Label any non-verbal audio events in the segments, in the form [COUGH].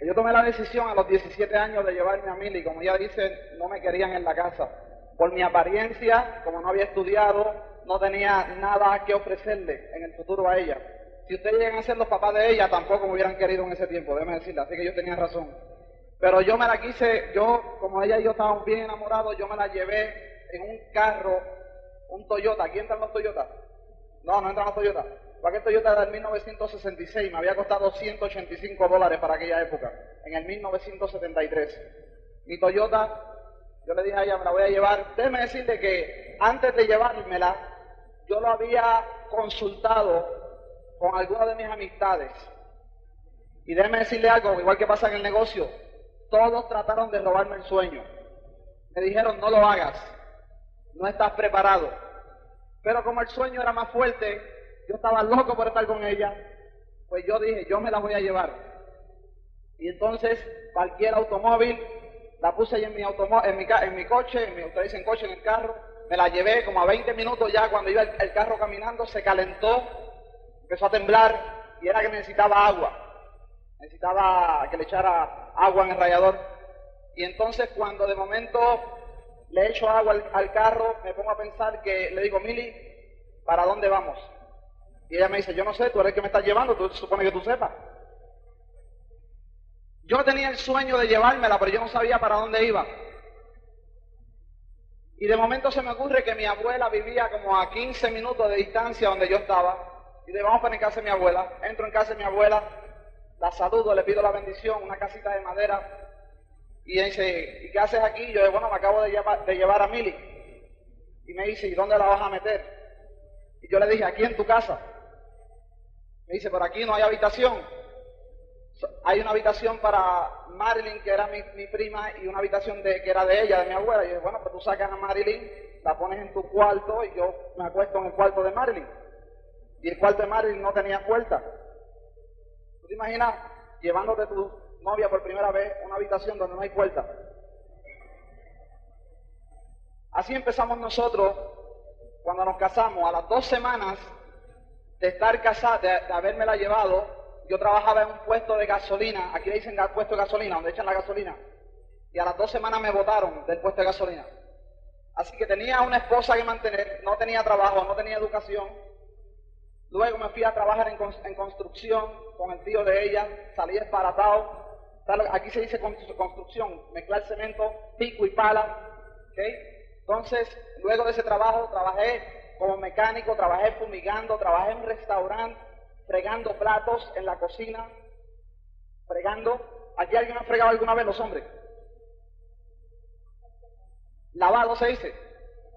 Yo tomé la decisión a los 17 años de llevarme a Milly, como ya dice, no me querían en la casa. Por mi apariencia, como no había estudiado, no tenía nada que ofrecerle en el futuro a ella. Si ustedes llegan a ser los papás de ella, tampoco me hubieran querido en ese tiempo, déjeme decirle, así que yo tenía razón. Pero yo me la quise, yo, como ella y yo estábamos bien enamorados, yo me la llevé en un carro, un Toyota. ¿Aquí entran los Toyota? No, no entran los Toyota. Aquel Toyota del 1966, me había costado 185 dólares para aquella época, en el 1973. Mi Toyota, yo le dije a ella, me la voy a llevar. Déjeme decirle que antes de llevármela, yo lo había consultado con algunas de mis amistades. Y déjeme decirle algo, igual que pasa en el negocio, todos trataron de robarme el sueño. Me dijeron, no lo hagas, no estás preparado. Pero como el sueño era más fuerte, yo estaba loco por estar con ella, pues yo dije, yo me la voy a llevar. Y entonces, cualquier automóvil, la puse ahí en mi, en mi, en mi coche, en mi, ustedes dicen coche, en el carro, me la llevé como a 20 minutos ya, cuando iba el, carro caminando, se calentó, empezó a temblar, y era que necesitaba agua. Necesitaba que le echara agua en el radiador. Y entonces cuando de momento le echo agua al, al, carro, me pongo a pensar que le digo, Mili, ¿para dónde vamos? Y ella me dice, yo no sé, tú eres el que me estás llevando, tú supone que tú sepas. Yo tenía el sueño de llevármela, pero yo no sabía para dónde iba. Y de momento se me ocurre que mi abuela vivía como a 15 minutos de distancia donde yo estaba. Y le vamos para en casa de mi abuela. Entro en casa de mi abuela, la saludo, le pido la bendición, una casita de madera. Y dice, ¿y qué haces aquí? Yo bueno, me acabo de llevar, de llevar a Mili. Y me dice, ¿y dónde la vas a meter? Y yo le dije, aquí en tu casa. Me dice, por aquí no hay habitación. Hay una habitación para Marilyn, que era mi, prima, y una habitación de, que era de ella, de mi abuela. Y yo bueno, pues tú sacas a Marilyn, la pones en tu cuarto y yo me acuesto en el cuarto de Marilyn. Y el cuarto de Marilyn no tenía puerta. ¿Tú te imaginas llevándote tu novia por primera vez a una habitación donde no hay puerta? Así empezamos nosotros cuando nos casamos. A las dos semanas de estar casada, de, haberme la llevado, yo trabajaba en un puesto de gasolina, aquí le dicen puesto de gasolina, donde echan la gasolina, y a las dos semanas me votaron del puesto de gasolina. Así que tenía una esposa que mantener, no tenía trabajo, no tenía educación. Luego me fui a trabajar en, construcción con el tío de ella, salí desbaratado. Aquí se dice construcción, mezclar cemento, pico y pala. Entonces, luego de ese trabajo, trabajé como mecánico, trabajé fumigando, trabajé en un restaurante, fregando platos en la cocina, fregando. ¿Aquí alguien ha fregado alguna vez los hombres? Lavado se dice,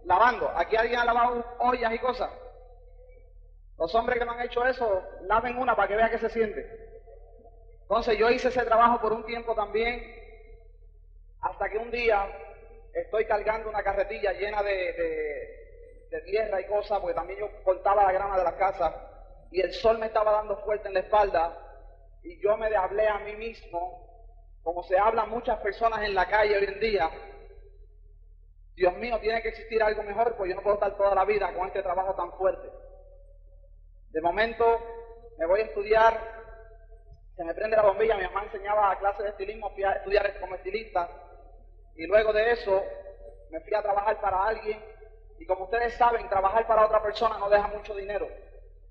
lavando. ¿Aquí alguien ha lavado ollas y cosas? Los hombres que no han hecho eso, laven una para que vea que se siente. Entonces yo hice ese trabajo por un tiempo también, hasta que un día estoy cargando una carretilla llena de tierra y cosas, porque también yo cortaba la grama de la casa y el sol me estaba dando fuerte en la espalda y yo me hablé a mí mismo, como se habla muchas personas en la calle hoy en día, Dios mío, tiene que existir algo mejor, pues yo no puedo estar toda la vida con este trabajo tan fuerte. De momento me voy a estudiar, se me prende la bombilla, mi mamá enseñaba clases de estilismo, fui a estudiar como estilista y luego de eso me fui a trabajar para alguien y como ustedes saben, trabajar para otra persona no deja mucho dinero,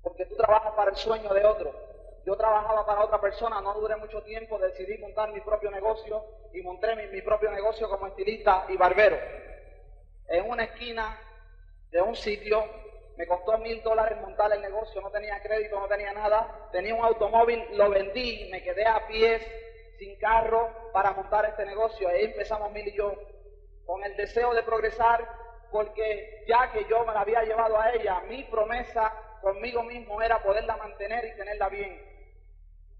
porque tú trabajas para el sueño de otro. Yo trabajaba para otra persona, no duré mucho tiempo, decidí montar mi propio negocio y monté mi, propio negocio como estilista y barbero. En una esquina de un sitio, me costó mil dólares montar el negocio, no tenía crédito, no tenía nada, tenía un automóvil, lo vendí, me quedé a pies, sin carro, para montar este negocio. Ahí empezamos Mil y yo, con el deseo de progresar porque ya que yo me la había llevado a ella, mi promesa conmigo mismo era poderla mantener y tenerla bien.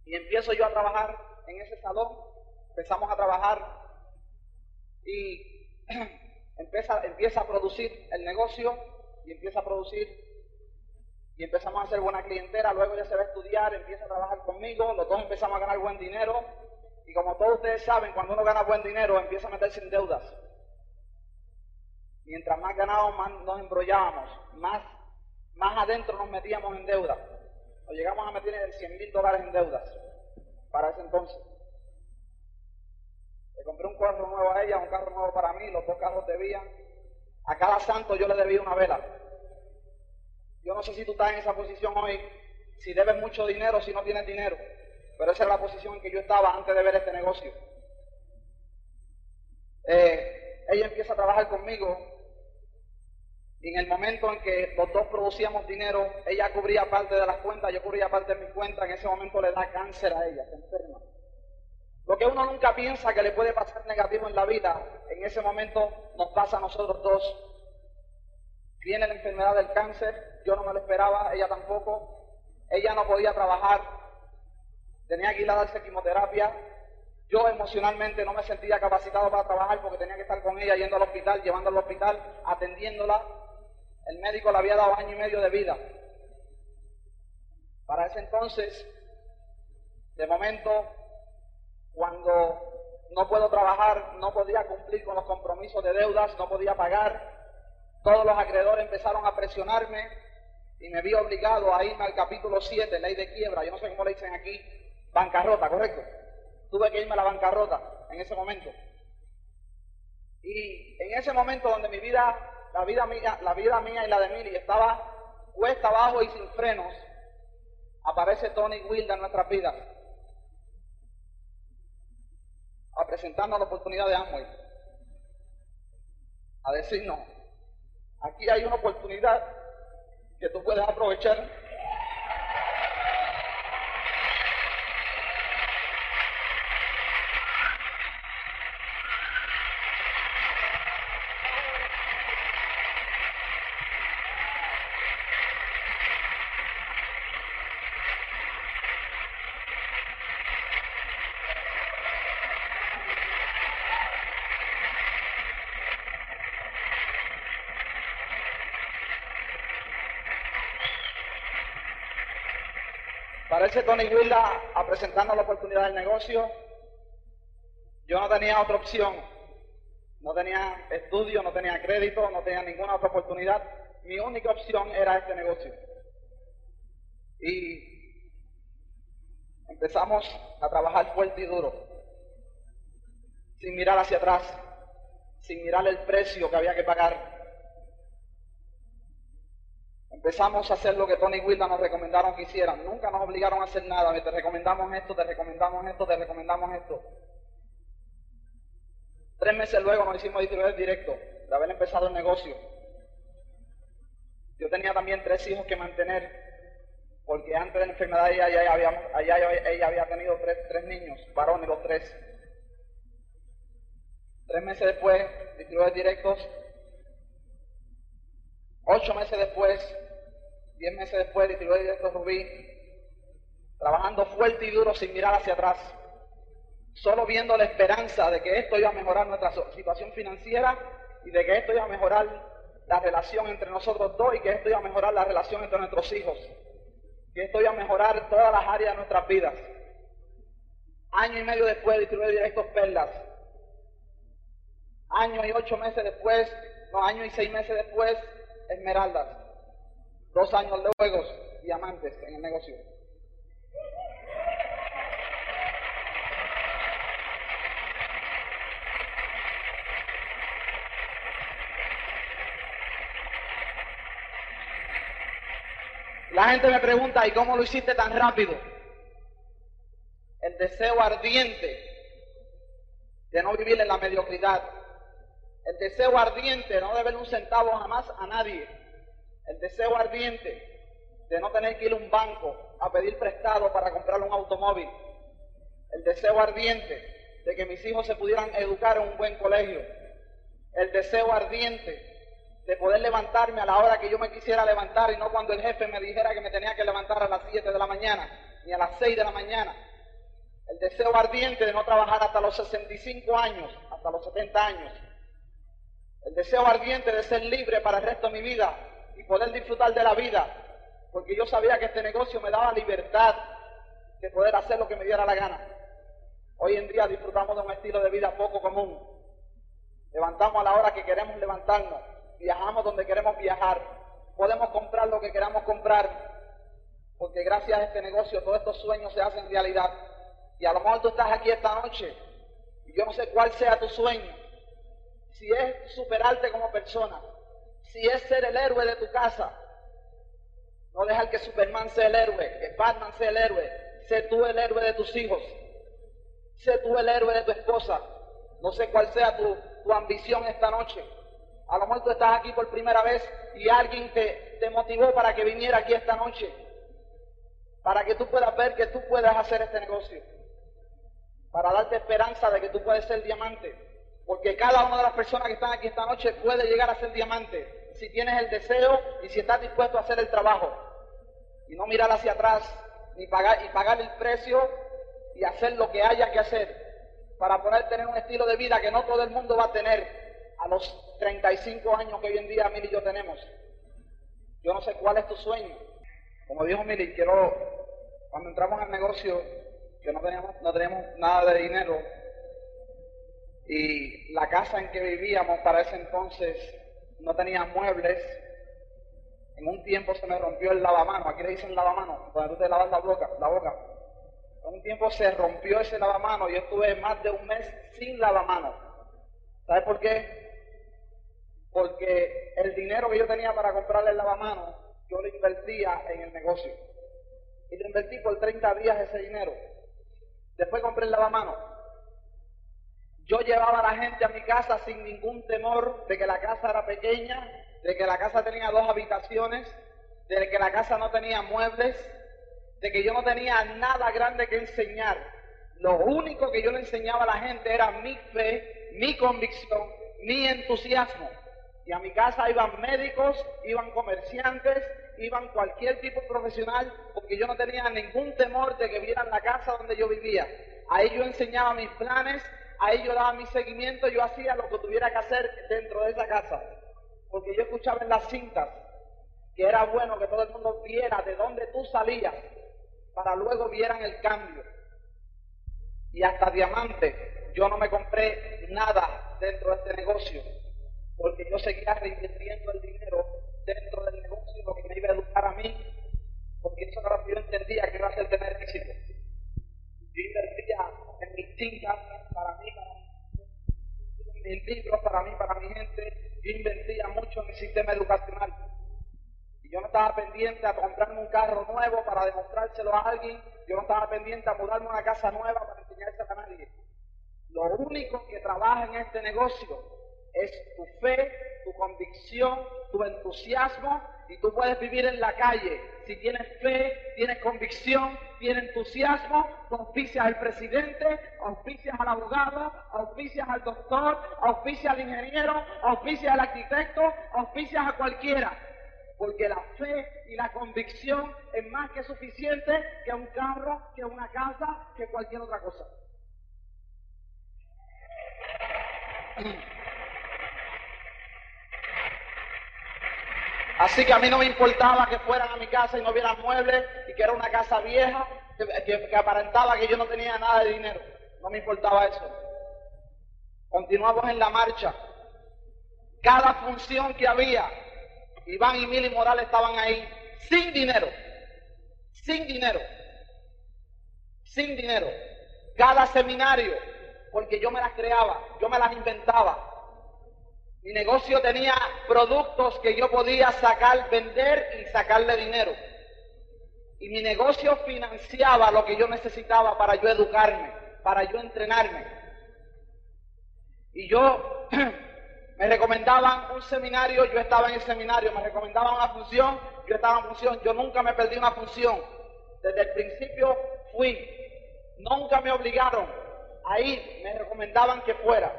Y empiezo yo a trabajar en ese salón, empezamos a trabajar y [CLEARS THROAT] empieza, empieza a producir el negocio y empieza a producir y empezamos a hacer buena clientela, luego ya se va a estudiar, empieza a trabajar conmigo, los dos empezamos a ganar buen dinero y como todos ustedes saben, cuando uno gana buen dinero empieza a meterse en deudas. Mientras más ganábamos, más nos embrollábamos, más, más adentro nos metíamos en deuda. Nos llegamos a meter en 100 mil dólares en deudas para ese entonces. Le compré un carro nuevo a ella, un carro nuevo para mí, los dos carros debían. A cada santo yo le debía una vela. Yo no sé si tú estás en esa posición hoy, si debes mucho dinero, si no tienes dinero, pero esa era la posición en que yo estaba antes de ver este negocio. Eh, ella empieza a trabajar conmigo y en el momento en que los dos producíamos dinero, ella cubría parte de las cuentas, yo cubría parte de mis cuentas, en ese momento le da cáncer a ella, se enferma. Lo que uno nunca piensa que le puede pasar negativo en la vida, en ese momento nos pasa a nosotros dos. Viene la enfermedad del cáncer, yo no me lo esperaba, ella tampoco. Ella no podía trabajar, tenía que ir a darse quimioterapia. Yo emocionalmente no me sentía capacitado para trabajar porque tenía que estar con ella yendo al hospital, llevándola al hospital, atendiéndola. El médico le había dado año y medio de vida. Para ese entonces, de momento, cuando no puedo trabajar, no podía cumplir con los compromisos de deudas, no podía pagar, todos los acreedores empezaron a presionarme y me vi obligado a irme al capítulo 7, ley de quiebra, yo no sé cómo le dicen aquí, bancarrota, ¿correcto? Tuve que irme a la bancarrota en ese momento. Y en ese momento donde mi vida, la vida mía, la vida mía y la de Mili estaba cuesta abajo y sin frenos, aparece Tony Wilda en nuestras vidas, a presentarnos la oportunidad de Amway, a decirnos, aquí hay una oportunidad que tú puedes aprovechar Parece Tony Willa a presentarnos la oportunidad del negocio. Yo no tenía otra opción. No tenía estudio, no tenía crédito, no tenía ninguna otra oportunidad. Mi única opción era este negocio. Y empezamos a trabajar fuerte y duro, sin mirar hacia atrás, sin mirar el precio que había que pagar, Empezamos a hacer lo que Tony Wilda nos recomendaron que hicieran. Nunca nos obligaron a hacer nada. Te recomendamos esto, te recomendamos esto, te recomendamos esto. Tres meses luego nos hicimos distribuidores directo de haber empezado el negocio. Yo tenía también tres hijos que mantener, porque antes de la enfermedad ella, ella, había, ella había tenido tres, tres niños, varones los tres. Tres meses después, distribuidores directos. Ocho meses después, diez meses después, distribuidor directo Rubí, trabajando fuerte y duro sin mirar hacia atrás, solo viendo la esperanza de que esto iba a mejorar nuestra situación financiera y de que esto iba a mejorar la relación entre nosotros dos y que esto iba a mejorar la relación entre nuestros hijos, que esto iba a mejorar todas las áreas de nuestras vidas. Año y medio después, distribuidor directos Perlas. Año y ocho meses después, no, año y seis meses después, Esmeraldas. Dos años luego, diamantes en el negocio. La gente me pregunta, ¿y cómo lo hiciste tan rápido? El deseo ardiente de no vivir en la mediocridad. El deseo ardiente de no deber un centavo jamás a nadie el deseo ardiente de no tener que ir a un banco a pedir prestado para comprar un automóvil, el deseo ardiente de que mis hijos se pudieran educar en un buen colegio, el deseo ardiente de poder levantarme a la hora que yo me quisiera levantar y no cuando el jefe me dijera que me tenía que levantar a las 7 de la mañana ni a las 6 de la mañana. El deseo ardiente de no trabajar hasta los 65 años, hasta los 70 años. El deseo ardiente de ser libre para el resto de mi vida, y poder disfrutar de la vida, porque yo sabía que este negocio me daba libertad de poder hacer lo que me diera la gana. Hoy en día disfrutamos de un estilo de vida poco común. Levantamos a la hora que queremos levantarnos, viajamos donde queremos viajar, podemos comprar lo que queramos comprar, porque gracias a este negocio todos estos sueños se hacen realidad. Y a lo mejor tú estás aquí esta noche Y yo no sé cuál sea tu sueño. Si es superarte como persona, si es ser el héroe de tu casa, no dejar que Superman sea el héroe, que Batman sea el héroe, sé tú el héroe de tus hijos, sé tú el héroe de tu esposa. No sé cuál sea tu, tu ambición esta noche. A lo mejor tú estás aquí por primera vez y alguien te, te motivó para que viniera aquí esta noche, para que tú puedas ver que tú puedes hacer este negocio, para darte esperanza de que tú puedes ser diamante, porque cada una de las personas que están aquí esta noche puede llegar a ser diamante si tienes el deseo y si estás dispuesto a hacer el trabajo y no mirar hacia atrás ni pagar y pagar el precio y hacer lo que haya que hacer para poder tener un estilo de vida que no todo el mundo va a tener a los 35 años que hoy en día Mili y yo tenemos. Yo no sé cuál es tu sueño. Como dijo Mili, quiero, cuando entramos al negocio, que no teníamos, no teníamos nada de dinero, y la casa en que vivíamos para ese entonces no tenía muebles, en un tiempo se me rompió el lavamano, aquí le dicen lavamano, cuando tú te lavas la boca, la boca. En un tiempo se rompió ese lavamano yo estuve más de un mes sin lavamano. ¿Sabes por qué? porque el dinero que yo tenía para comprarle el lavamanos, yo lo invertía en el negocio. Y lo invertí por 30 días ese dinero. Después compré el lavamanos. Yo llevaba a la gente a mi casa sin ningún temor de que la casa era pequeña, de que la casa tenía dos habitaciones, de que la casa no tenía muebles, de que yo no tenía nada grande que enseñar. Lo único que yo le enseñaba a la gente era mi fe, mi convicción, mi entusiasmo. Y a mi casa iban médicos, iban comerciantes, iban cualquier tipo profesional, porque yo no tenía ningún temor de que vieran la casa donde yo vivía. Ahí yo enseñaba mis planes, ahí yo daba mi seguimiento, yo hacía lo que tuviera que hacer dentro de esa casa. Porque yo escuchaba en las cintas que era bueno que todo el mundo viera de dónde tú salías, para luego vieran el cambio. Y hasta diamante, yo no me compré nada dentro de este negocio porque yo seguía reinvirtiendo el dinero dentro del negocio, lo que me iba a educar a mí, porque eso era lo que yo entendía que iba a ser tener éxito. Yo invertía en mis tintas para mí, en mis libros para mí, para mi gente, yo invertía mucho en el sistema educacional. Y yo no estaba pendiente a comprarme un carro nuevo para demostrárselo a alguien, yo no estaba pendiente a mudarme una casa nueva para enseñárselo a nadie. Lo único que trabaja en este negocio es tu fe, tu convicción, tu entusiasmo y tú puedes vivir en la calle. Si tienes fe, tienes convicción, tienes entusiasmo, auspicias al presidente, auspicias al abogado, auspicias al doctor, auspicias al ingeniero, auspicias al arquitecto, auspicias a cualquiera. Porque la fe y la convicción es más que suficiente que un carro, que una casa, que cualquier otra cosa. Así que a mí no me importaba que fueran a mi casa y no vieran muebles y que era una casa vieja, que, aparentaba que yo no tenía nada de dinero. No me importaba eso. Continuamos en la marcha. Cada función que había, Iván y Mili Morales estaban ahí sin dinero. Sin dinero. Sin dinero. Cada seminario, porque yo me las creaba, yo me las inventaba. Mi negocio tenía productos que yo podía sacar, vender y sacarle dinero. Y mi negocio financiaba lo que yo necesitaba para yo educarme, para yo entrenarme. Y yo [CLEARS THROAT] me recomendaban un seminario, yo estaba en el seminario, me recomendaban una función, yo estaba en función, yo nunca me perdí una función. Desde el principio fui, nunca me obligaron, ahí me recomendaban que fuera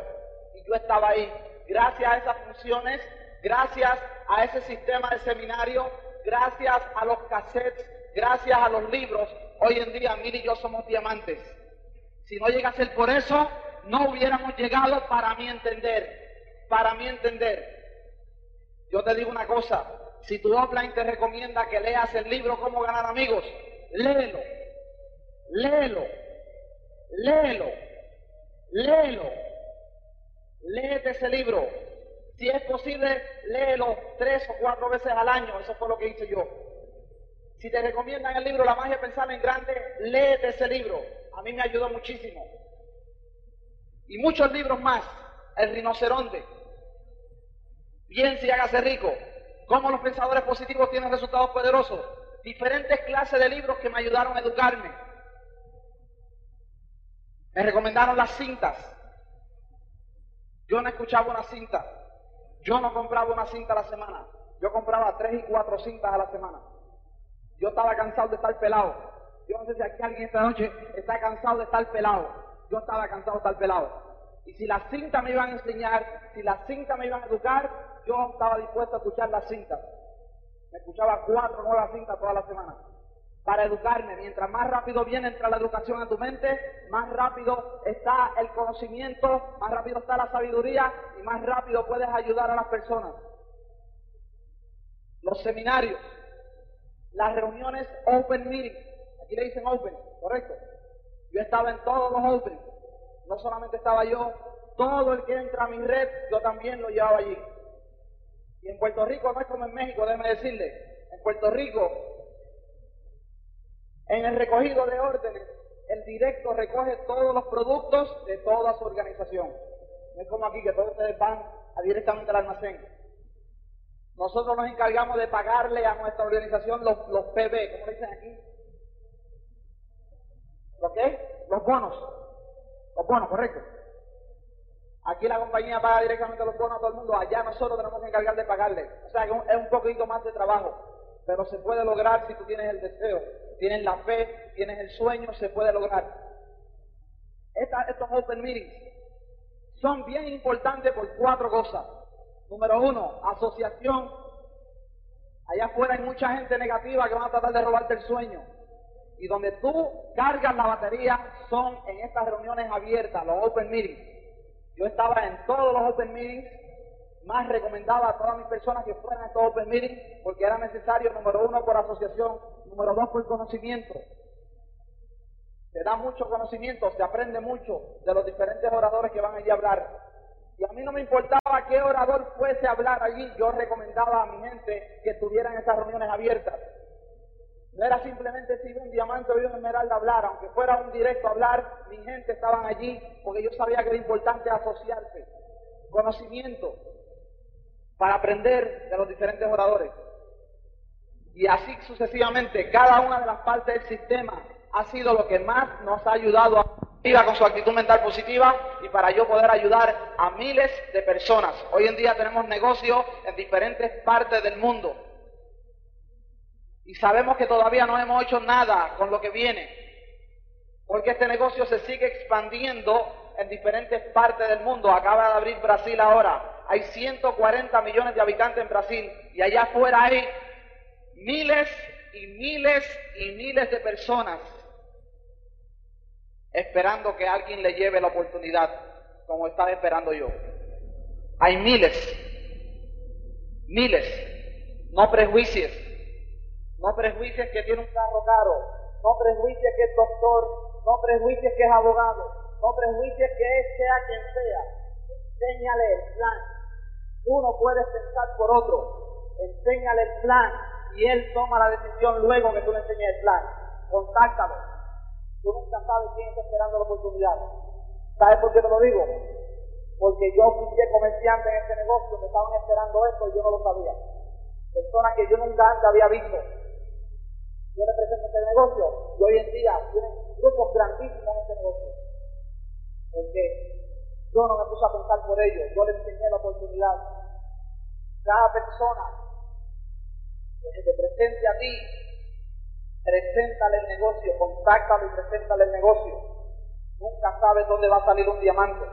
y yo estaba ahí gracias a esas funciones, gracias a ese sistema de seminario, gracias a los cassettes, gracias a los libros, hoy en día Mil y yo somos diamantes. Si no llega a por eso, no hubiéramos llegado para mi entender, para mi entender. Yo te digo una cosa, si tu offline te recomienda que leas el libro Cómo ganar amigos, léelo, léelo, léelo, léelo. Léete ese libro. Si es posible, léelo tres o cuatro veces al año. Eso fue lo que hice yo. Si te recomiendan el libro La magia pensar en grande, léete ese libro. A mí me ayudó muchísimo. y muchos libros más. El rinoceronte. Piense y hágase rico. Cómo los pensadores positivos tienen resultados poderosos. Diferentes clases de libros que me ayudaron a educarme. Me recomendaron las cintas. Yo no escuchaba una cinta. Yo no compraba una cinta a la semana. Yo compraba tres y cuatro cintas a la semana. Yo estaba cansado de estar pelado. Yo no sé si aquí alguien esta noche está cansado de estar pelado. Yo estaba cansado de estar pelado. Y si las cintas me iban a enseñar, si las cintas me iban a educar, yo estaba dispuesto a escuchar las cintas. Me escuchaba cuatro nuevas cintas toda la semana para educarme. Mientras más rápido viene entra la educación a tu mente, más rápido está el conocimiento, más rápido está la sabiduría y más rápido puedes ayudar a las personas. Los seminarios, las reuniones open meeting, aquí le dicen open, correcto. Yo estaba en todos los open, no solamente estaba yo, todo el que entra a mi red, yo también lo llevaba allí. Y en Puerto Rico no es como en México, déjeme decirle, en Puerto Rico en el recogido de órdenes, el directo recoge todos los productos de toda su organización. No es como aquí que todos ustedes van directamente al almacén. Nosotros nos encargamos de pagarle a nuestra organización los, los PB, ¿cómo dicen aquí? ¿Lo qué? Los bonos. Los bonos, correcto. Aquí la compañía paga directamente los bonos a todo el mundo, allá nosotros tenemos que encargar de pagarle. O sea, es un poquito más de trabajo pero se puede lograr si tú tienes el deseo, tienes la fe, tienes el sueño, se puede lograr. estos open meetings son bien importantes por cuatro cosas. Número uno, asociación. Allá afuera hay mucha gente negativa que van a tratar de robarte el sueño. Y donde tú cargas la batería son en estas reuniones abiertas, los open meetings. Yo estaba en todos los open meetings más recomendaba a todas mis personas que fueran a open meetings porque era necesario, número uno, por asociación, número dos, por conocimiento. Se da mucho conocimiento, se aprende mucho de los diferentes oradores que van allí a hablar. Y a mí no me importaba qué orador fuese a hablar allí, yo recomendaba a mi gente que estuvieran en esas reuniones abiertas. No era simplemente si un diamante o un esmeralda hablar, aunque fuera un directo a hablar, mi gente estaban allí porque yo sabía que era importante asociarse. Conocimiento, para aprender de los diferentes oradores. Y así sucesivamente, cada una de las partes del sistema ha sido lo que más nos ha ayudado a vivir con su actitud mental positiva y para yo poder ayudar a miles de personas. Hoy en día tenemos negocios en diferentes partes del mundo. Y sabemos que todavía no hemos hecho nada con lo que viene, porque este negocio se sigue expandiendo en diferentes partes del mundo. Acaba de abrir Brasil ahora, hay 140 millones de habitantes en Brasil y allá afuera hay miles y miles y miles de personas esperando que alguien le lleve la oportunidad, como estaba esperando yo. Hay miles, miles, no prejuicios, no prejuicios que tiene un carro caro, no prejuicios que es doctor, no prejuicios que es abogado, no prejuicios que sea quien sea. Enséñale el plan, uno puede pensar por otro. Enséñale el plan y él toma la decisión luego que tú le enseñes el plan. Contáctalo. Tú nunca sabes quién está esperando la oportunidad. ¿Sabes por qué te lo digo? Porque yo fui comerciante en este negocio, me estaban esperando esto y yo no lo sabía. Personas que yo nunca antes había visto. Yo represento este negocio y hoy en día tienen grupos grandísimos en este negocio. Porque yo no me puse a pensar por ellos, yo les enseñé la oportunidad. Cada persona que se te presente a ti, preséntale el negocio, contáctalo y preséntale el negocio. Nunca sabes dónde va a salir un diamante.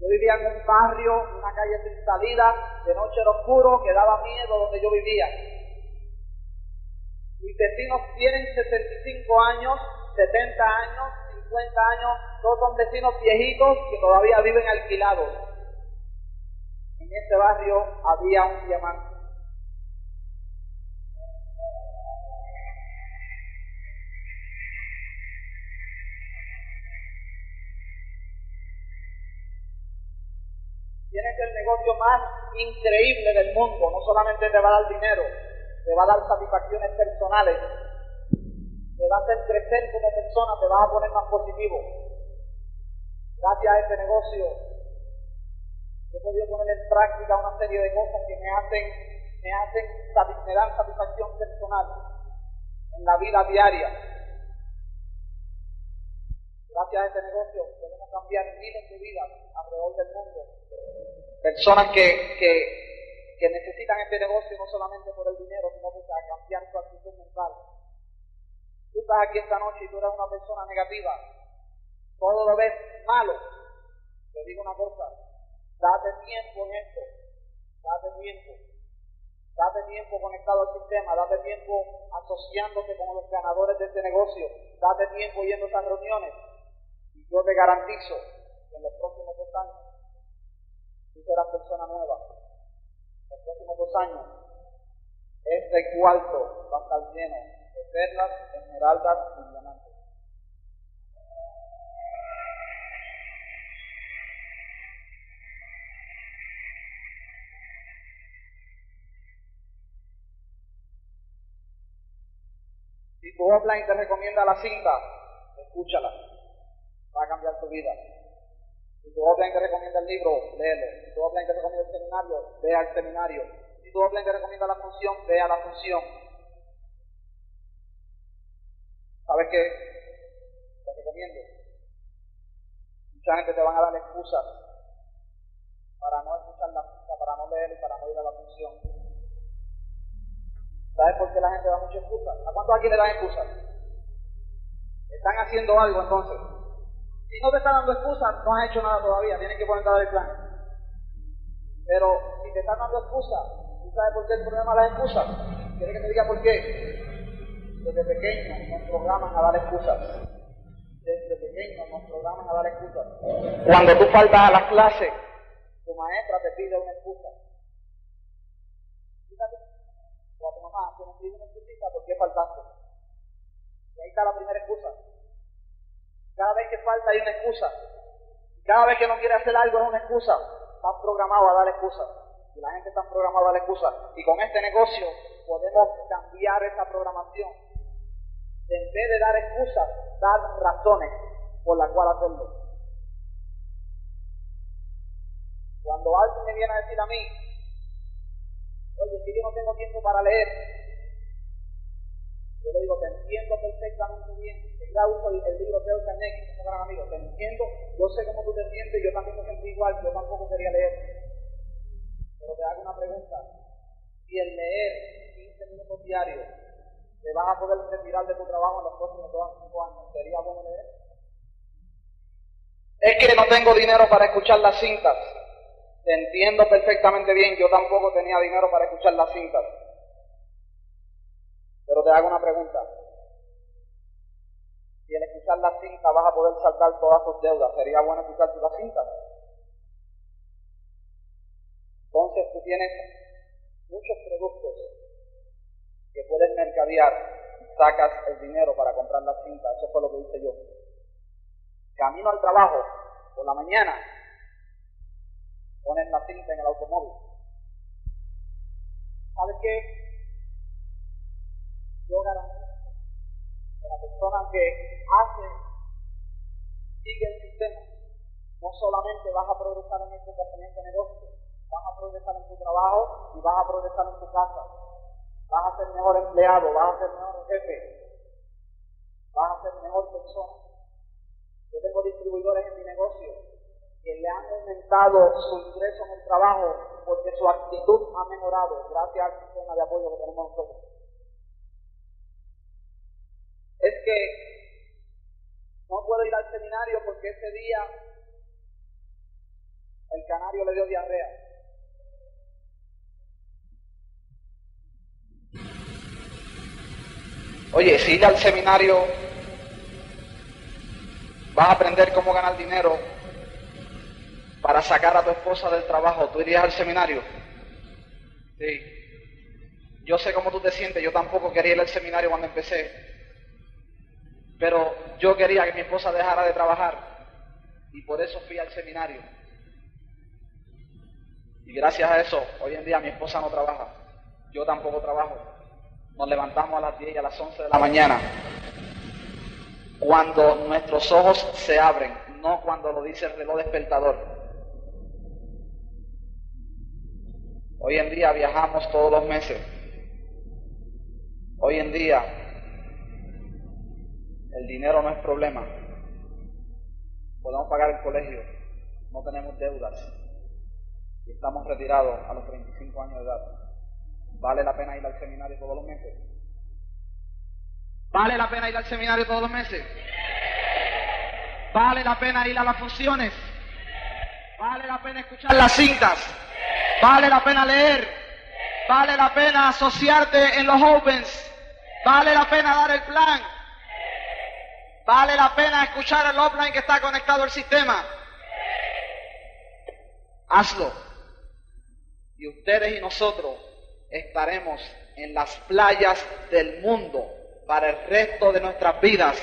Yo vivía en un barrio, una calle sin salida, de noche era oscuro, que daba miedo donde yo vivía. Mis vecinos tienen 65 años, 70 años, 50 años, todos son vecinos viejitos que todavía viven alquilados. En este barrio había un diamante. Tienes el negocio más increíble del mundo. No solamente te va a dar dinero, te va a dar satisfacciones personales, te va a hacer crecer como persona, te vas a poner más positivo. gracias a este negocio, he podido poner en práctica una serie de cosas que me hacen, me hacen, me dan satisfacción personal en la vida diaria. Gracias a este negocio podemos cambiar miles de vidas alrededor del mundo. Personas que, que, que necesitan este negocio no solamente por el dinero, sino para cambiar su actitud mental. Tú estás aquí esta noche y tú eres una persona negativa, todo lo ves malo. Te digo una cosa, date tiempo en esto, date tiempo. Date tiempo conectado al sistema, date tiempo asociándote con los ganadores de este negocio, date tiempo yendo a estas reuniones. Y yo te garantizo que en los próximos dos años tú serás persona nueva. En los próximos dos años este cuarto va a estar lleno de perlas, esmeraldas y diamantes. Si tu offline te recomienda la cinta, escúchala. Va a cambiar tu vida. Si tu offline te recomienda el libro, léelo. Si tu offline te recomienda el seminario, ve al seminario. Si tu offline te recomienda la función, ve a la función. ¿Sabes qué? Te recomiendo. Mucha gente te van a dar excusas para no escuchar la cinta, para no leer y para no ir a la función. ¿Sabes por qué la gente da muchas excusas? ¿A cuántos aquí le dan excusas? Están haciendo algo entonces. Si no te están dando excusas, no has hecho nada todavía, tienes que ponerte a dar el plan. Pero si te están dando excusas, ¿tú sabes por qué el problema de las excusas? ¿Quieres que te diga por qué? Desde pequeños nos programan a dar excusas. Desde pequeños nos programan a dar excusas. Cuando tú faltas a las clases, tu maestra te pide una excusa. Fíjate o a tu mamá que pide una excusita, ¿por qué faltaste? Y ahí está la primera excusa. Cada vez que falta hay una excusa. Cada vez que no quiere hacer algo es una excusa. Están programados a dar excusas. Y la gente está programada a dar excusas. Y con este negocio podemos cambiar esa programación. En vez de dar excusas, dar razones por las cuales hacerlo. Cuando alguien me viene a decir a mí, Oye, si yo no tengo tiempo para leer. Yo le digo, te entiendo perfectamente bien. Ya uso el, libro de Carnegie, que es un gran amigo. Te entiendo, yo sé cómo tú te sientes, yo también me siento igual, yo tampoco quería leer. Pero te hago una pregunta. Si el leer 15 minutos diarios te vas a poder retirar de tu trabajo en los próximos 5 años, ¿sería bueno leer? Es que no tengo dinero para escuchar las cintas. Te entiendo perfectamente bien, yo tampoco tenía dinero para escuchar las cintas. Pero te hago una pregunta. Si al escuchar las cintas vas a poder saltar todas tus deudas, ¿sería bueno escuchar las cintas? Entonces tú tienes muchos productos que puedes mercadear, sacas el dinero para comprar las cintas, eso fue lo que hice yo. Camino al trabajo por la mañana, ponen la cinta en el automóvil. ¿Sabes qué? Yo garantizo que la persona que hace, sigue el sistema, no solamente vas a progresar en este, en este negocio, vas a progresar en tu trabajo y vas a progresar en tu casa. Vas a ser mejor empleado, vas a ser mejor jefe, vas a ser mejor persona. Yo tengo distribuidores en mi negocio que le han aumentado su ingreso en el trabajo porque su actitud ha mejorado gracias al sistema de apoyo que tenemos nosotros. Es que no puedo ir al seminario porque ese día el canario le dio diarrea. Oye, si ir al seminario vas a aprender cómo ganar dinero para sacar a tu esposa del trabajo, ¿tú irías al seminario? Sí. Yo sé cómo tú te sientes, yo tampoco quería ir al seminario cuando empecé, pero yo quería que mi esposa dejara de trabajar y por eso fui al seminario. Y gracias a eso, hoy en día mi esposa no trabaja, yo tampoco trabajo. Nos levantamos a las 10 y a las 11 de la mañana. Cuando nuestros ojos se abren, no cuando lo dice el reloj despertador. Hoy en día viajamos todos los meses. Hoy en día el dinero no es problema. Podemos pagar el colegio, no tenemos deudas y estamos retirados a los 35 años de edad. ¿Vale la pena ir al seminario todos los meses? ¿Vale la pena ir al seminario todos los meses? ¿Vale la pena ir a las funciones? ¿Vale la pena escuchar las cintas? ¿Vale la pena leer? ¿Vale la pena asociarte en los opens? ¿Vale la pena dar el plan? ¿Vale la pena escuchar el offline que está conectado al sistema? Hazlo. Y ustedes y nosotros estaremos en las playas del mundo para el resto de nuestras vidas